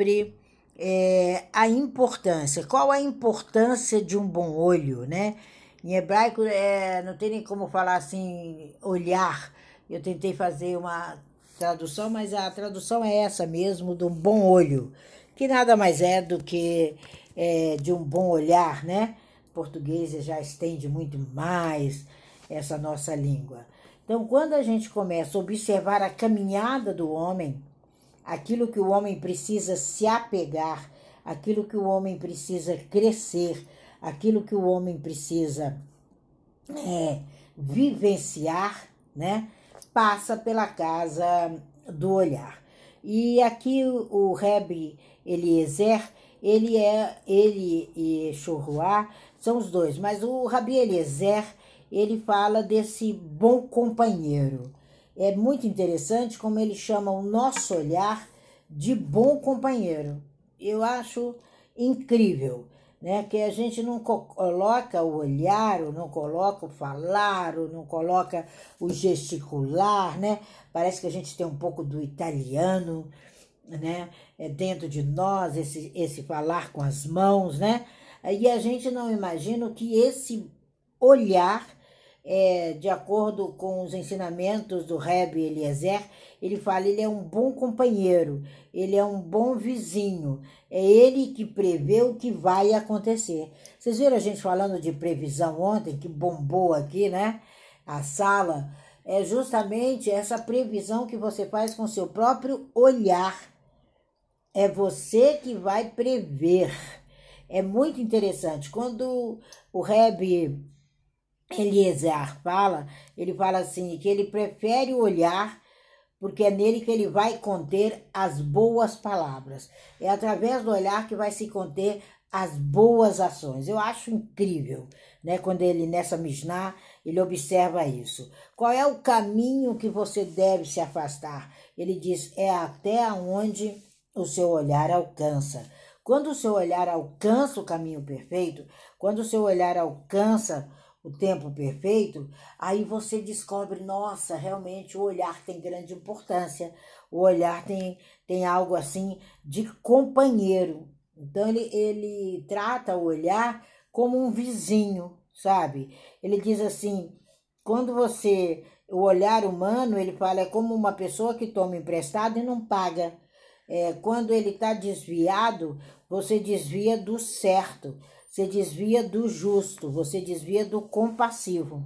sobre é, a importância. Qual a importância de um bom olho, né? Em hebraico é, não tem nem como falar assim, olhar. Eu tentei fazer uma tradução, mas a tradução é essa mesmo, do bom olho, que nada mais é do que é, de um bom olhar, né? português já estende muito mais essa nossa língua. Então, quando a gente começa a observar a caminhada do homem, aquilo que o homem precisa se apegar, aquilo que o homem precisa crescer, aquilo que o homem precisa é, vivenciar, né? Passa pela casa do olhar. E aqui o, o Reb Eliezer, ele é ele e Churruá são os dois, mas o Rabi Eliezer, ele fala desse bom companheiro. É muito interessante como ele chama o nosso olhar de bom companheiro. Eu acho incrível, né? Que a gente não coloca o olhar, ou não coloca o falar, ou não coloca o gesticular, né? Parece que a gente tem um pouco do italiano, né? É dentro de nós esse esse falar com as mãos, né? E a gente não imagina que esse olhar, é, de acordo com os ensinamentos do Rebbe Eliezer, ele fala, ele é um bom companheiro, ele é um bom vizinho, é ele que prevê o que vai acontecer. Vocês viram a gente falando de previsão ontem, que bombou aqui, né? A sala. É justamente essa previsão que você faz com seu próprio olhar. É você que vai prever é muito interessante. Quando o Reb Eliezer fala, ele fala assim, que ele prefere olhar porque é nele que ele vai conter as boas palavras. É através do olhar que vai se conter as boas ações. Eu acho incrível, né, quando ele nessa Mishnah, ele observa isso. Qual é o caminho que você deve se afastar? Ele diz é até onde o seu olhar alcança. Quando o seu olhar alcança o caminho perfeito, quando o seu olhar alcança o tempo perfeito, aí você descobre, nossa, realmente o olhar tem grande importância. O olhar tem, tem algo assim de companheiro. Então ele, ele trata o olhar como um vizinho, sabe? Ele diz assim: quando você. O olhar humano, ele fala, é como uma pessoa que toma emprestado e não paga. É, quando ele está desviado, você desvia do certo, você desvia do justo, você desvia do compassivo.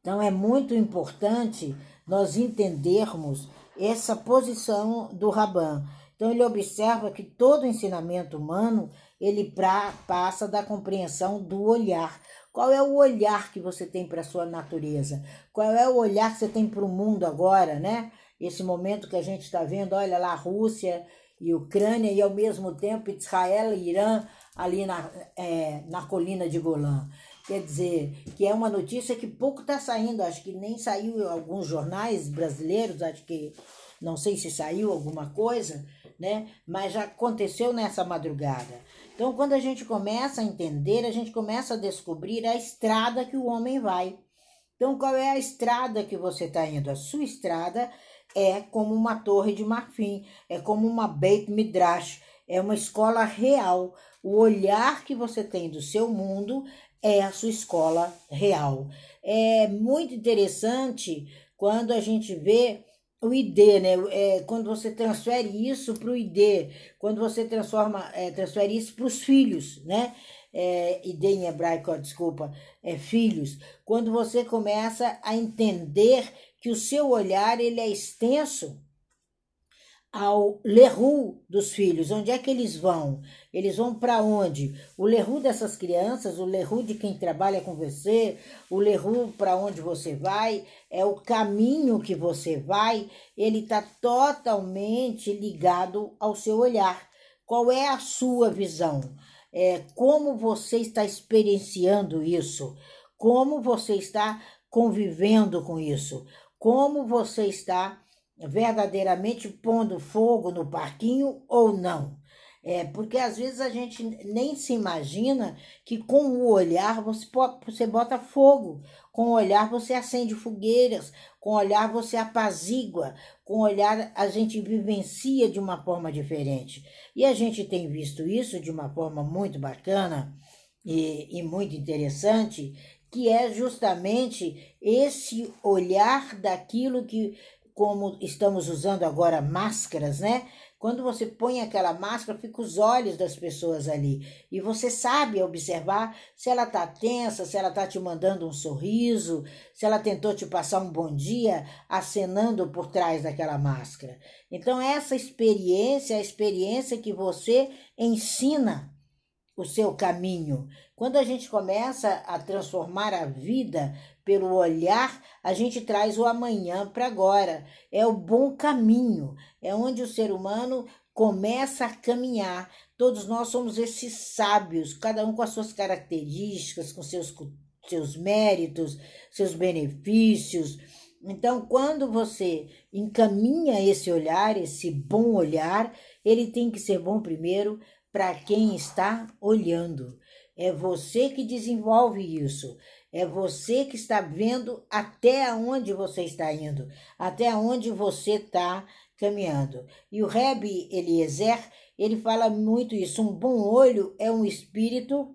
Então é muito importante nós entendermos essa posição do Raban. Então ele observa que todo ensinamento humano ele pra, passa da compreensão do olhar. Qual é o olhar que você tem para a sua natureza? Qual é o olhar que você tem para o mundo agora, né? Esse momento que a gente está vendo, olha lá, a Rússia e Ucrânia, e ao mesmo tempo Israel e Irã ali na, é, na colina de Golã. Quer dizer, que é uma notícia que pouco está saindo, acho que nem saiu em alguns jornais brasileiros, acho que não sei se saiu alguma coisa, né? Mas já aconteceu nessa madrugada. Então, quando a gente começa a entender, a gente começa a descobrir a estrada que o homem vai. Então, qual é a estrada que você está indo? A sua estrada é como uma torre de marfim, é como uma Beit Midrash, é uma escola real. O olhar que você tem do seu mundo é a sua escola real. É muito interessante quando a gente vê o ID, né? É, quando você transfere isso para o ID, quando você transforma, é, transfere isso para os filhos, né? É, ID em hebraico, desculpa, é filhos. Quando você começa a entender que o seu olhar ele é extenso ao lerru dos filhos. Onde é que eles vão? Eles vão para onde? O lerru dessas crianças, o lerru de quem trabalha com você, o lerru para onde você vai, é o caminho que você vai, ele está totalmente ligado ao seu olhar. Qual é a sua visão? É, como você está experienciando isso? Como você está convivendo com isso? Como você está verdadeiramente pondo fogo no parquinho ou não. É, porque às vezes a gente nem se imagina que com o olhar você, você bota fogo, com o olhar você acende fogueiras, com o olhar você apazigua, com o olhar a gente vivencia de uma forma diferente. E a gente tem visto isso de uma forma muito bacana e, e muito interessante, que é justamente esse olhar daquilo que, como estamos usando agora máscaras, né? Quando você põe aquela máscara, fica os olhos das pessoas ali. E você sabe observar se ela tá tensa, se ela tá te mandando um sorriso, se ela tentou te passar um bom dia acenando por trás daquela máscara. Então, essa experiência é a experiência que você ensina o seu caminho. Quando a gente começa a transformar a vida pelo olhar, a gente traz o amanhã para agora. É o bom caminho, é onde o ser humano começa a caminhar. Todos nós somos esses sábios, cada um com as suas características, com seus, seus méritos, seus benefícios. Então, quando você encaminha esse olhar, esse bom olhar, ele tem que ser bom primeiro para quem está olhando. É você que desenvolve isso. É você que está vendo até onde você está indo, até onde você está caminhando. E o Reb Eliezer, ele fala muito isso. Um bom olho é um espírito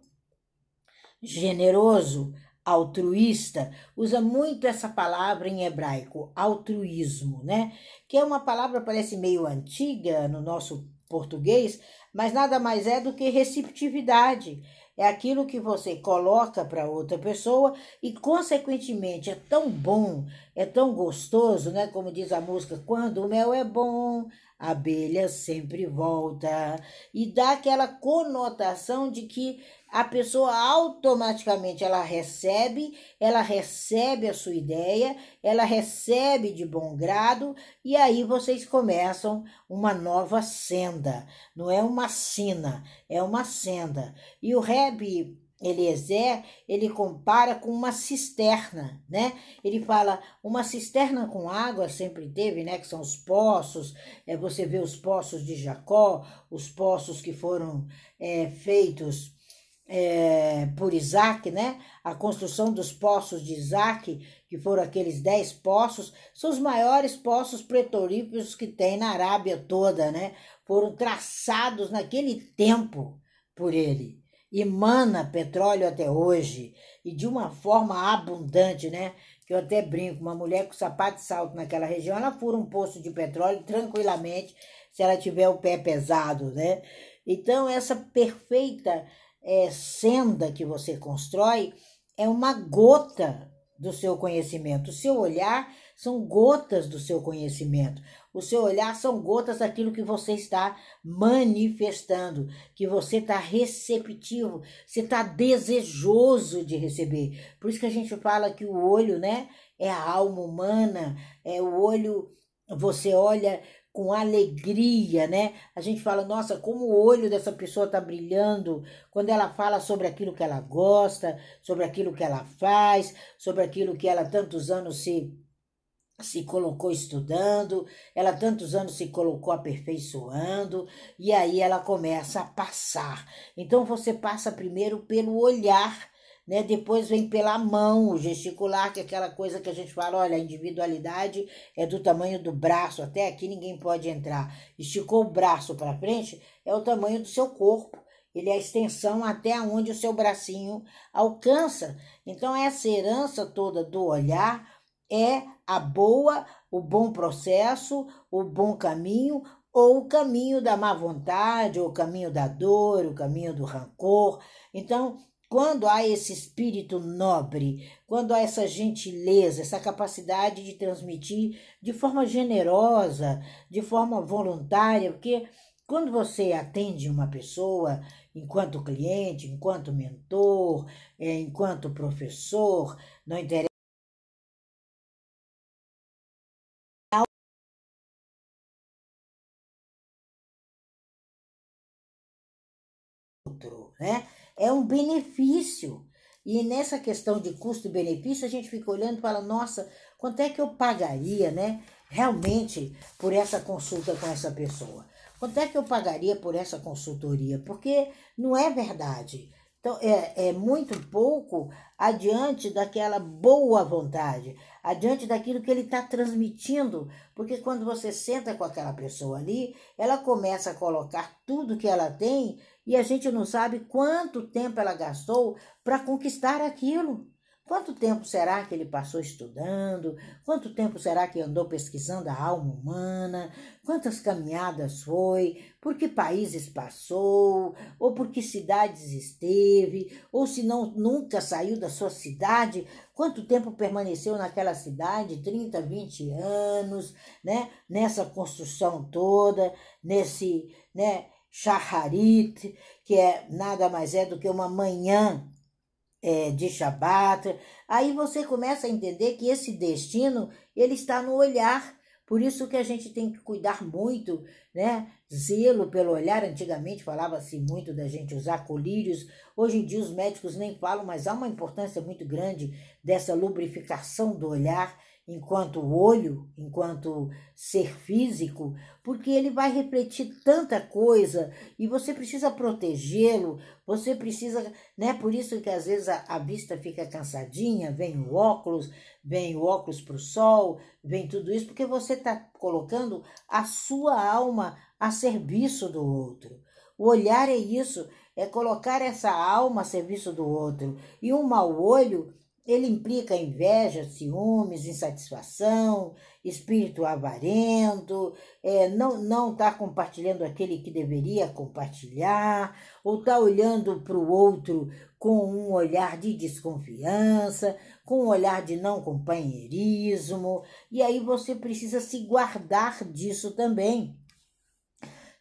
generoso, altruísta. Usa muito essa palavra em hebraico, altruísmo, né? Que é uma palavra parece meio antiga no nosso português, mas nada mais é do que receptividade. É aquilo que você coloca para outra pessoa e, consequentemente, é tão bom, é tão gostoso, né? Como diz a música, quando o mel é bom, a abelha sempre volta. E dá aquela conotação de que a pessoa automaticamente ela recebe, ela recebe a sua ideia, ela recebe de bom grado e aí vocês começam uma nova senda. Não é uma sina, é uma senda. E o Reb Eliezer, ele compara com uma cisterna, né? Ele fala, uma cisterna com água sempre teve, né? Que são os poços, é, você vê os poços de Jacó, os poços que foram é, feitos é, por Isaac, né? A construção dos poços de Isaac, que foram aqueles dez poços, são os maiores poços petrolíferos que tem na Arábia toda, né? Foram traçados naquele tempo por ele. Emana petróleo até hoje e de uma forma abundante, né? Que eu até brinco, uma mulher com sapato de salto naquela região, ela fura um poço de petróleo tranquilamente se ela tiver o pé pesado, né? Então, essa perfeita é, senda que você constrói é uma gota do seu conhecimento. O seu olhar são gotas do seu conhecimento. O seu olhar são gotas daquilo que você está manifestando, que você está receptivo, você está desejoso de receber. Por isso que a gente fala que o olho, né, é a alma humana, é o olho. Você olha com alegria, né? A gente fala, nossa, como o olho dessa pessoa tá brilhando quando ela fala sobre aquilo que ela gosta, sobre aquilo que ela faz, sobre aquilo que ela tantos anos se se colocou estudando, ela tantos anos se colocou aperfeiçoando, e aí ela começa a passar. Então você passa primeiro pelo olhar né? Depois vem pela mão, gesticular, que é aquela coisa que a gente fala, olha, a individualidade é do tamanho do braço, até aqui ninguém pode entrar. Esticou o braço para frente, é o tamanho do seu corpo. Ele é a extensão até onde o seu bracinho alcança. Então, essa herança toda do olhar é a boa, o bom processo, o bom caminho, ou o caminho da má vontade, ou o caminho da dor, o caminho do rancor. Então, quando há esse espírito nobre, quando há essa gentileza, essa capacidade de transmitir de forma generosa, de forma voluntária, porque quando você atende uma pessoa enquanto cliente, enquanto mentor, é, enquanto professor, não interessa. Outro, né? É um benefício. E nessa questão de custo e benefício, a gente fica olhando e fala, nossa, quanto é que eu pagaria, né? Realmente por essa consulta com essa pessoa. quanto é que eu pagaria por essa consultoria? Porque não é verdade. Então, é, é muito pouco adiante daquela boa vontade, adiante daquilo que ele está transmitindo. Porque quando você senta com aquela pessoa ali, ela começa a colocar tudo que ela tem e a gente não sabe quanto tempo ela gastou para conquistar aquilo. Quanto tempo será que ele passou estudando? Quanto tempo será que andou pesquisando a alma humana? Quantas caminhadas foi? Por que países passou? Ou por que cidades esteve? Ou se não nunca saiu da sua cidade? Quanto tempo permaneceu naquela cidade? 30, 20 anos, né? Nessa construção toda, nesse, né, shaharit, que é nada mais é do que uma manhã é, de Shabat. Aí você começa a entender que esse destino ele está no olhar. Por isso que a gente tem que cuidar muito, né? Zelo pelo olhar. Antigamente falava-se muito da gente usar colírios. Hoje em dia os médicos nem falam, mas há uma importância muito grande dessa lubrificação do olhar enquanto olho, enquanto ser físico, porque ele vai refletir tanta coisa e você precisa protegê-lo, você precisa, né? Por isso que às vezes a, a vista fica cansadinha, vem o óculos, vem o óculos para o sol, vem tudo isso, porque você está colocando a sua alma a serviço do outro. O olhar é isso, é colocar essa alma a serviço do outro. E um mau olho ele implica inveja, ciúmes, insatisfação, espírito avarento, é, não não está compartilhando aquele que deveria compartilhar, ou está olhando para o outro com um olhar de desconfiança, com um olhar de não companheirismo, e aí você precisa se guardar disso também.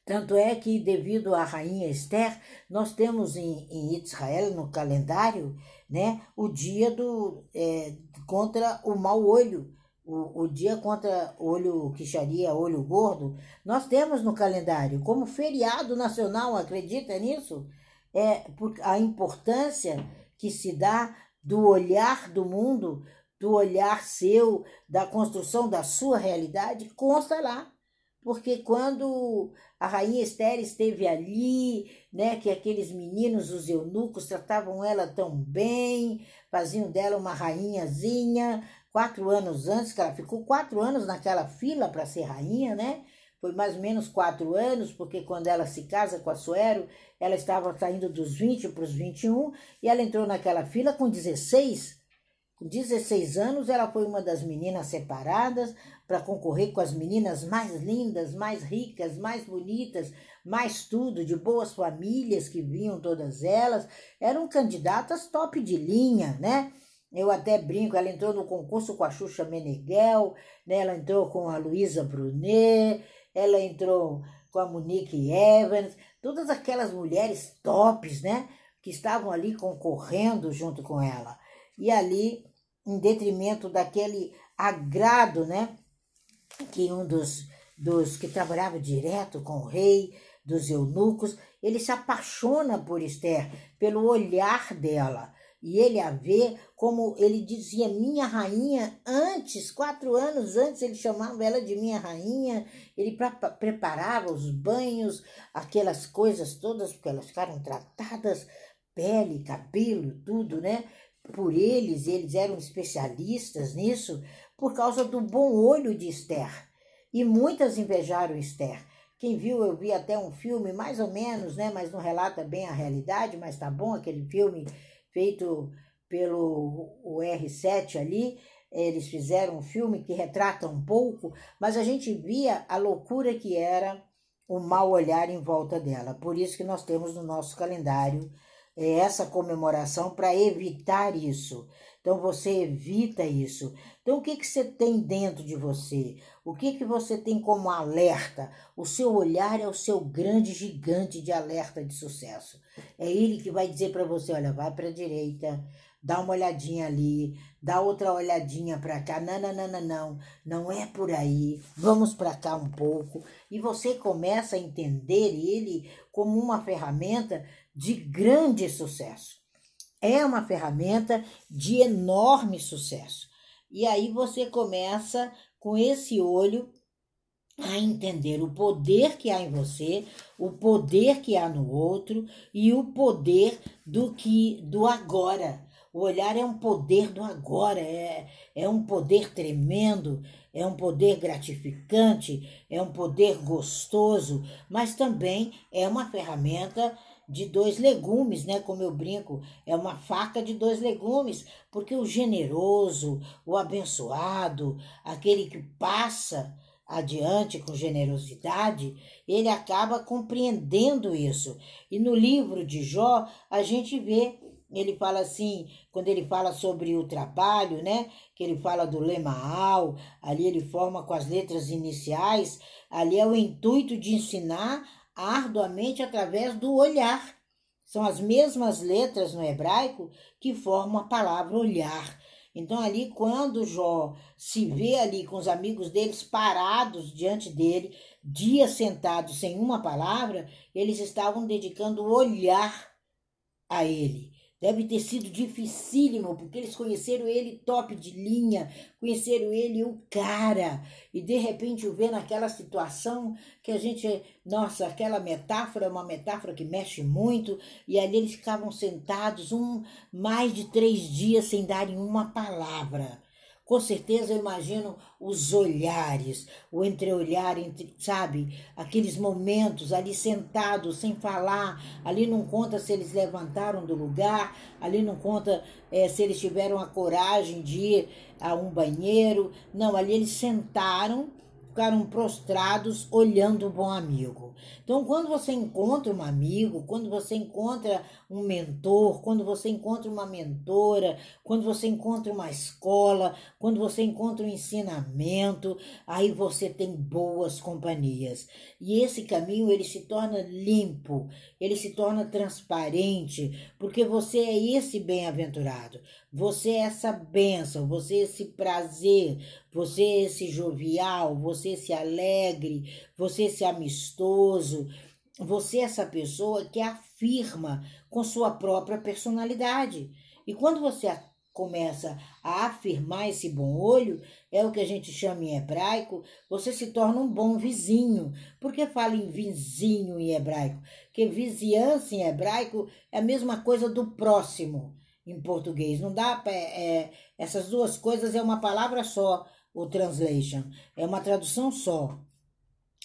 Tanto é que, devido à rainha Esther, nós temos em, em Israel, no calendário, né, o dia do, é, contra o mau olho, o, o dia contra olho quixaria, olho gordo. Nós temos no calendário como feriado nacional, acredita nisso? É por a importância que se dá do olhar do mundo, do olhar seu, da construção da sua realidade, consta lá porque quando a rainha Esther esteve ali, né, que aqueles meninos, os eunucos, tratavam ela tão bem, faziam dela uma rainhazinha, quatro anos antes, que ela ficou quatro anos naquela fila para ser rainha, né? Foi mais ou menos quatro anos, porque quando ela se casa com a Suero, ela estava saindo dos 20 para os 21, e ela entrou naquela fila com 16 com 16 anos, ela foi uma das meninas separadas para concorrer com as meninas mais lindas, mais ricas, mais bonitas, mais tudo, de boas famílias que vinham todas elas. Eram candidatas top de linha, né? Eu até brinco, ela entrou no concurso com a Xuxa Meneghel, né? ela entrou com a Luísa Brunet, ela entrou com a Monique Evans, todas aquelas mulheres tops, né? Que estavam ali concorrendo junto com ela e ali em detrimento daquele agrado, né? Que um dos, dos que trabalhava direto com o rei, dos eunucos, ele se apaixona por Esther, pelo olhar dela. E ele a vê como ele dizia minha rainha antes, quatro anos antes, ele chamava ela de minha rainha. Ele preparava os banhos, aquelas coisas todas, porque elas ficaram tratadas, pele, cabelo, tudo, né? por eles, eles eram especialistas nisso, por causa do bom olho de Esther. E muitas invejaram Esther. Quem viu, eu vi até um filme, mais ou menos, né? Mas não relata bem a realidade, mas tá bom aquele filme feito pelo o R7 ali. Eles fizeram um filme que retrata um pouco, mas a gente via a loucura que era o mau olhar em volta dela. Por isso que nós temos no nosso calendário essa comemoração para evitar isso. Então você evita isso. Então o que que você tem dentro de você? O que que você tem como alerta? O seu olhar é o seu grande gigante de alerta de sucesso. É ele que vai dizer para você, olha, vai para a direita, dá uma olhadinha ali, dá outra olhadinha para cá. Não, não, não, não, não, não é por aí. Vamos para cá um pouco. E você começa a entender ele como uma ferramenta de grande sucesso. É uma ferramenta de enorme sucesso. E aí você começa com esse olho a entender o poder que há em você, o poder que há no outro e o poder do que do agora. O olhar é um poder do agora, é, é um poder tremendo, é um poder gratificante, é um poder gostoso, mas também é uma ferramenta de dois legumes, né? Como eu brinco, é uma faca de dois legumes, porque o generoso, o abençoado, aquele que passa adiante com generosidade, ele acaba compreendendo isso. E no livro de Jó, a gente vê, ele fala assim, quando ele fala sobre o trabalho, né? Que ele fala do lemaal, ali ele forma com as letras iniciais, ali é o intuito de ensinar arduamente através do olhar. São as mesmas letras no hebraico que formam a palavra olhar. Então, ali, quando Jó se vê ali com os amigos deles parados diante dele, dias sentados sem uma palavra, eles estavam dedicando o olhar a ele. Deve ter sido dificílimo, porque eles conheceram ele top de linha, conheceram ele o cara, e de repente o ver naquela situação que a gente, nossa, aquela metáfora é uma metáfora que mexe muito, e ali eles ficavam sentados um mais de três dias sem darem uma palavra. Com certeza eu imagino os olhares, o entreolhar, entre, sabe? Aqueles momentos ali sentados, sem falar. Ali não conta se eles levantaram do lugar, ali não conta é, se eles tiveram a coragem de ir a um banheiro. Não, ali eles sentaram ficaram prostrados olhando o bom amigo. Então, quando você encontra um amigo, quando você encontra um mentor, quando você encontra uma mentora, quando você encontra uma escola, quando você encontra um ensinamento, aí você tem boas companhias. E esse caminho ele se torna limpo, ele se torna transparente, porque você é esse bem-aventurado. Você é essa bênção, você é esse prazer, você é esse jovial, você é esse alegre, você é esse amistoso, você essa pessoa que afirma com sua própria personalidade. E quando você começa a afirmar esse bom olho, é o que a gente chama em hebraico, você se torna um bom vizinho. Por que fala em vizinho em hebraico? Porque vizinhança em hebraico é a mesma coisa do próximo em português. Não dá pra, é, essas duas coisas é uma palavra só, o translation. É uma tradução só.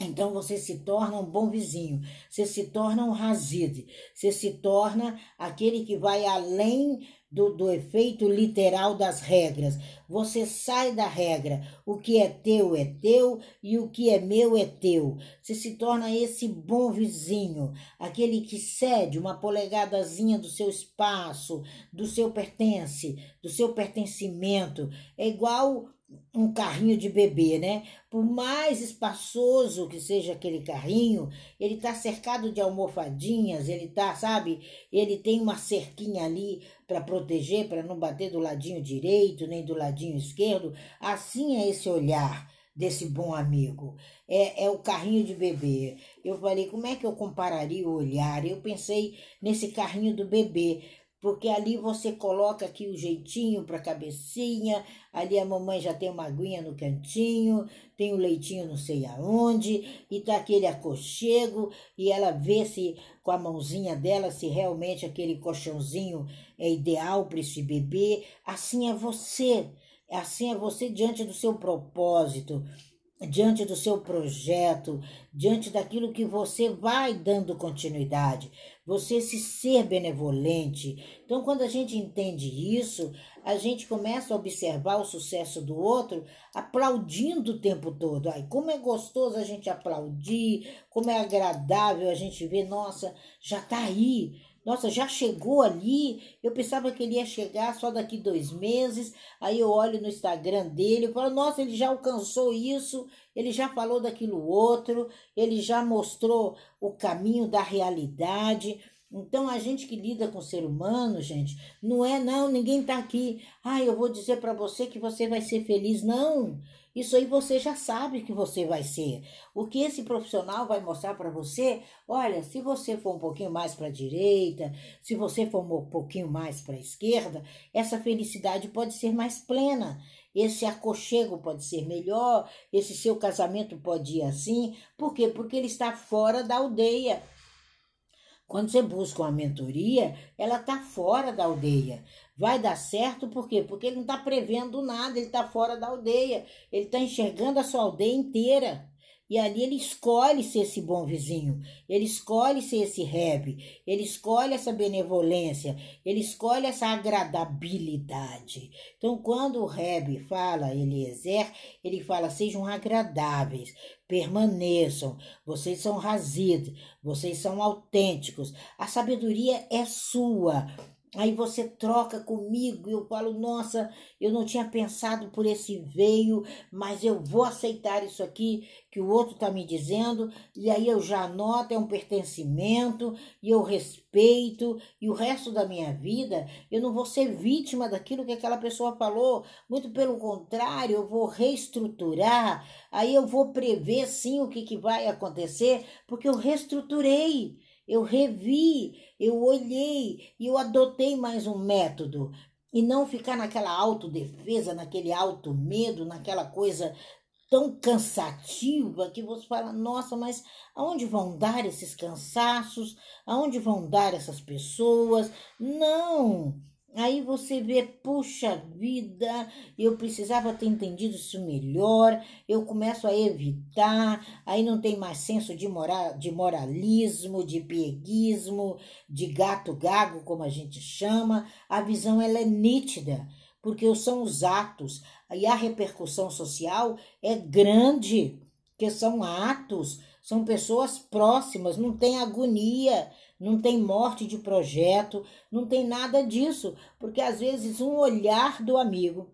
Então você se torna um bom vizinho, você se torna um razid, você se torna aquele que vai além do, do efeito literal das regras. Você sai da regra. O que é teu é teu e o que é meu é teu. Você se torna esse bom vizinho, aquele que cede uma polegadazinha do seu espaço, do seu pertence, do seu pertencimento. É igual um carrinho de bebê, né? Por mais espaçoso que seja aquele carrinho, ele tá cercado de almofadinhas, ele tá, sabe? Ele tem uma cerquinha ali para proteger, para não bater do ladinho direito nem do ladinho esquerdo. Assim é esse olhar desse bom amigo. É, é o carrinho de bebê. Eu falei, como é que eu compararia o olhar? Eu pensei nesse carrinho do bebê porque ali você coloca aqui o jeitinho para a cabecinha, ali a mamãe já tem uma aguinha no cantinho, tem o leitinho não sei aonde, e tá aquele aconchego, e ela vê se com a mãozinha dela se realmente aquele colchãozinho é ideal para esse bebê. Assim é você, assim é você diante do seu propósito, diante do seu projeto, diante daquilo que você vai dando continuidade, você se ser benevolente. Então, quando a gente entende isso, a gente começa a observar o sucesso do outro aplaudindo o tempo todo. Ai, como é gostoso a gente aplaudir, como é agradável a gente ver, nossa, já tá aí, nossa, já chegou ali. Eu pensava que ele ia chegar só daqui dois meses. Aí eu olho no Instagram dele e falo, nossa, ele já alcançou isso, ele já falou daquilo outro, ele já mostrou o caminho da realidade. Então, a gente que lida com o ser humano, gente, não é não, ninguém tá aqui. Ah, eu vou dizer para você que você vai ser feliz. Não. Isso aí você já sabe que você vai ser. O que esse profissional vai mostrar para você, olha, se você for um pouquinho mais para a direita, se você for um pouquinho mais para a esquerda, essa felicidade pode ser mais plena. esse aconchego pode ser melhor, esse seu casamento pode ir assim. Por quê? Porque ele está fora da aldeia. Quando você busca uma mentoria, ela está fora da aldeia. Vai dar certo por quê? Porque ele não está prevendo nada, ele está fora da aldeia. Ele está enxergando a sua aldeia inteira. E ali ele escolhe ser esse bom vizinho, ele escolhe ser esse rebe, ele escolhe essa benevolência, ele escolhe essa agradabilidade. Então, quando o rebe fala Eliezer, ele fala: sejam agradáveis, permaneçam, vocês são razid, vocês são autênticos, a sabedoria é sua. Aí você troca comigo e eu falo: Nossa, eu não tinha pensado por esse veio, mas eu vou aceitar isso aqui que o outro está me dizendo. E aí eu já anoto: é um pertencimento e eu respeito. E o resto da minha vida eu não vou ser vítima daquilo que aquela pessoa falou. Muito pelo contrário, eu vou reestruturar. Aí eu vou prever sim o que, que vai acontecer, porque eu reestruturei eu revi, eu olhei e eu adotei mais um método. E não ficar naquela autodefesa, naquele alto medo, naquela coisa tão cansativa que você fala: nossa, mas aonde vão dar esses cansaços? Aonde vão dar essas pessoas? Não! Aí você vê, puxa vida, eu precisava ter entendido isso melhor, eu começo a evitar, aí não tem mais senso de, moral, de moralismo, de pieguismo, de gato gago, como a gente chama, a visão ela é nítida, porque são os atos, e a repercussão social é grande, que são atos, são pessoas próximas, não tem agonia, não tem morte de projeto, não tem nada disso, porque às vezes um olhar do amigo,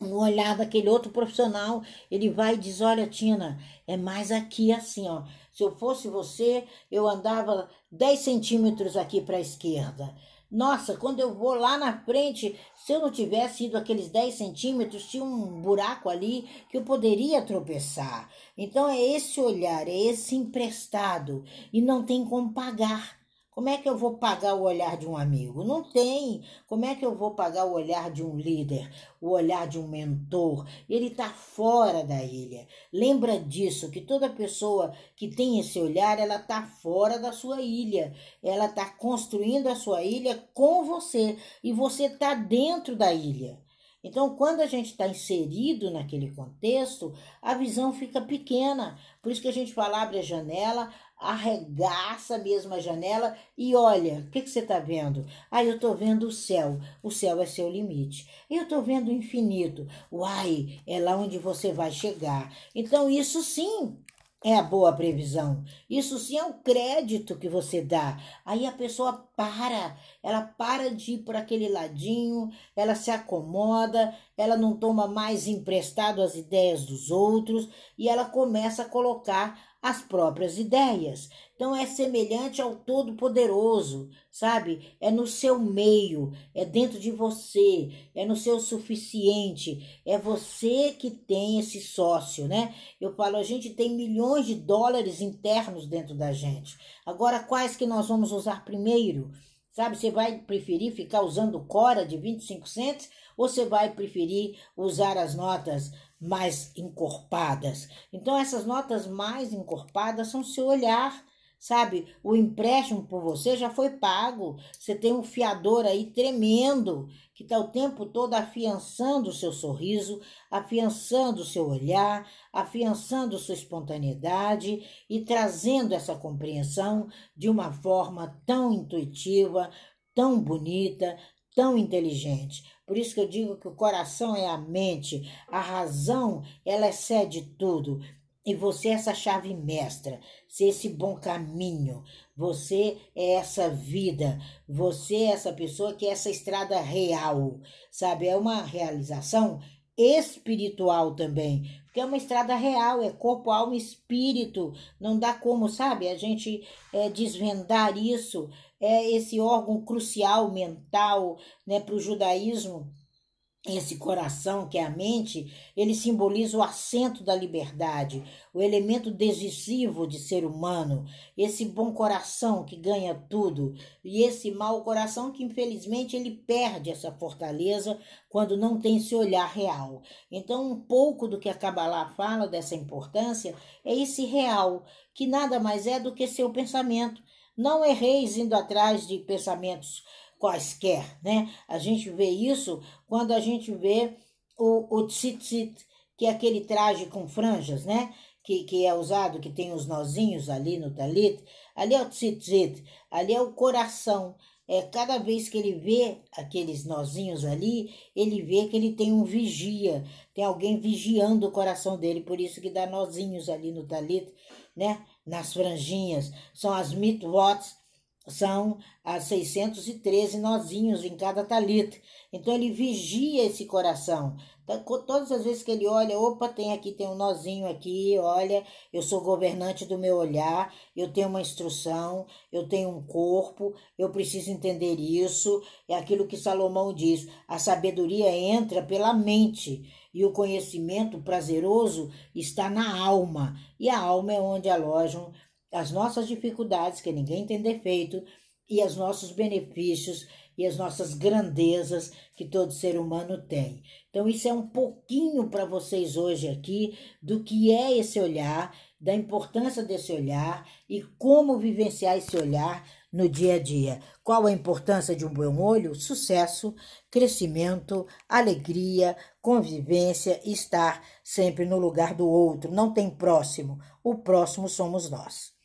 um olhar daquele outro profissional, ele vai e diz: Olha, Tina, é mais aqui assim, ó. Se eu fosse você, eu andava 10 centímetros aqui para a esquerda. Nossa, quando eu vou lá na frente, se eu não tivesse ido aqueles 10 centímetros, tinha um buraco ali que eu poderia tropeçar. Então é esse olhar, é esse emprestado e não tem como pagar. Como é que eu vou pagar o olhar de um amigo? Não tem. Como é que eu vou pagar o olhar de um líder, o olhar de um mentor? Ele está fora da ilha. Lembra disso, que toda pessoa que tem esse olhar, ela está fora da sua ilha. Ela está construindo a sua ilha com você e você está dentro da ilha. Então, quando a gente está inserido naquele contexto, a visão fica pequena. Por isso que a gente fala, abre a janela, arregaça mesmo a janela e olha, o que, que você está vendo? Ah, eu estou vendo o céu. O céu é seu limite. Eu estou vendo o infinito. Uai, é lá onde você vai chegar. Então, isso sim é a boa previsão. Isso sim é o crédito que você dá. Aí a pessoa para, ela para de ir por aquele ladinho, ela se acomoda, ela não toma mais emprestado as ideias dos outros e ela começa a colocar as próprias ideias. Então é semelhante ao Todo-Poderoso, sabe? É no seu meio, é dentro de você, é no seu suficiente, é você que tem esse sócio, né? Eu falo, a gente tem milhões de dólares internos dentro da gente. Agora, quais que nós vamos usar primeiro? Sabe, você vai preferir ficar usando Cora de 25 centos você vai preferir usar as notas mais encorpadas. Então, essas notas mais encorpadas são seu olhar, sabe? O empréstimo por você já foi pago. Você tem um fiador aí tremendo que está o tempo todo afiançando o seu sorriso, afiançando o seu olhar, afiançando sua espontaneidade e trazendo essa compreensão de uma forma tão intuitiva, tão bonita, tão inteligente. Por isso que eu digo que o coração é a mente, a razão, ela excede tudo. E você é essa chave mestra, ser esse bom caminho. Você é essa vida, você é essa pessoa que é essa estrada real, sabe? É uma realização espiritual também, porque é uma estrada real, é corpo, alma espírito. Não dá como, sabe, a gente é, desvendar isso é esse órgão crucial mental né, para o judaísmo esse coração, que é a mente, ele simboliza o assento da liberdade, o elemento decisivo de ser humano, esse bom coração que ganha tudo, e esse mau coração que infelizmente ele perde essa fortaleza quando não tem esse olhar real. Então, um pouco do que a Kabbalah fala dessa importância é esse real, que nada mais é do que seu pensamento. Não erreis indo atrás de pensamentos quaisquer, né? A gente vê isso quando a gente vê o, o tzitzit, que é aquele traje com franjas, né? Que, que é usado, que tem os nozinhos ali no talit. Ali é o tzitzit, ali é o coração. É, cada vez que ele vê aqueles nozinhos ali, ele vê que ele tem um vigia, tem alguém vigiando o coração dele, por isso que dá nozinhos ali no talit, né? Nas franjinhas. São as mitvots, são as 613 nozinhos em cada talita. Então ele vigia esse coração. Então, todas as vezes que ele olha, opa, tem aqui, tem um nozinho aqui, olha, eu sou governante do meu olhar, eu tenho uma instrução, eu tenho um corpo, eu preciso entender isso. É aquilo que Salomão diz: a sabedoria entra pela mente e o conhecimento prazeroso está na alma, e a alma é onde alojam as nossas dificuldades, que ninguém tem defeito, e os nossos benefícios e as nossas grandezas que todo ser humano tem. Então, isso é um pouquinho para vocês hoje aqui do que é esse olhar, da importância desse olhar e como vivenciar esse olhar no dia a dia. Qual a importância de um bom olho? Sucesso, crescimento, alegria, convivência, estar sempre no lugar do outro. Não tem próximo, o próximo somos nós.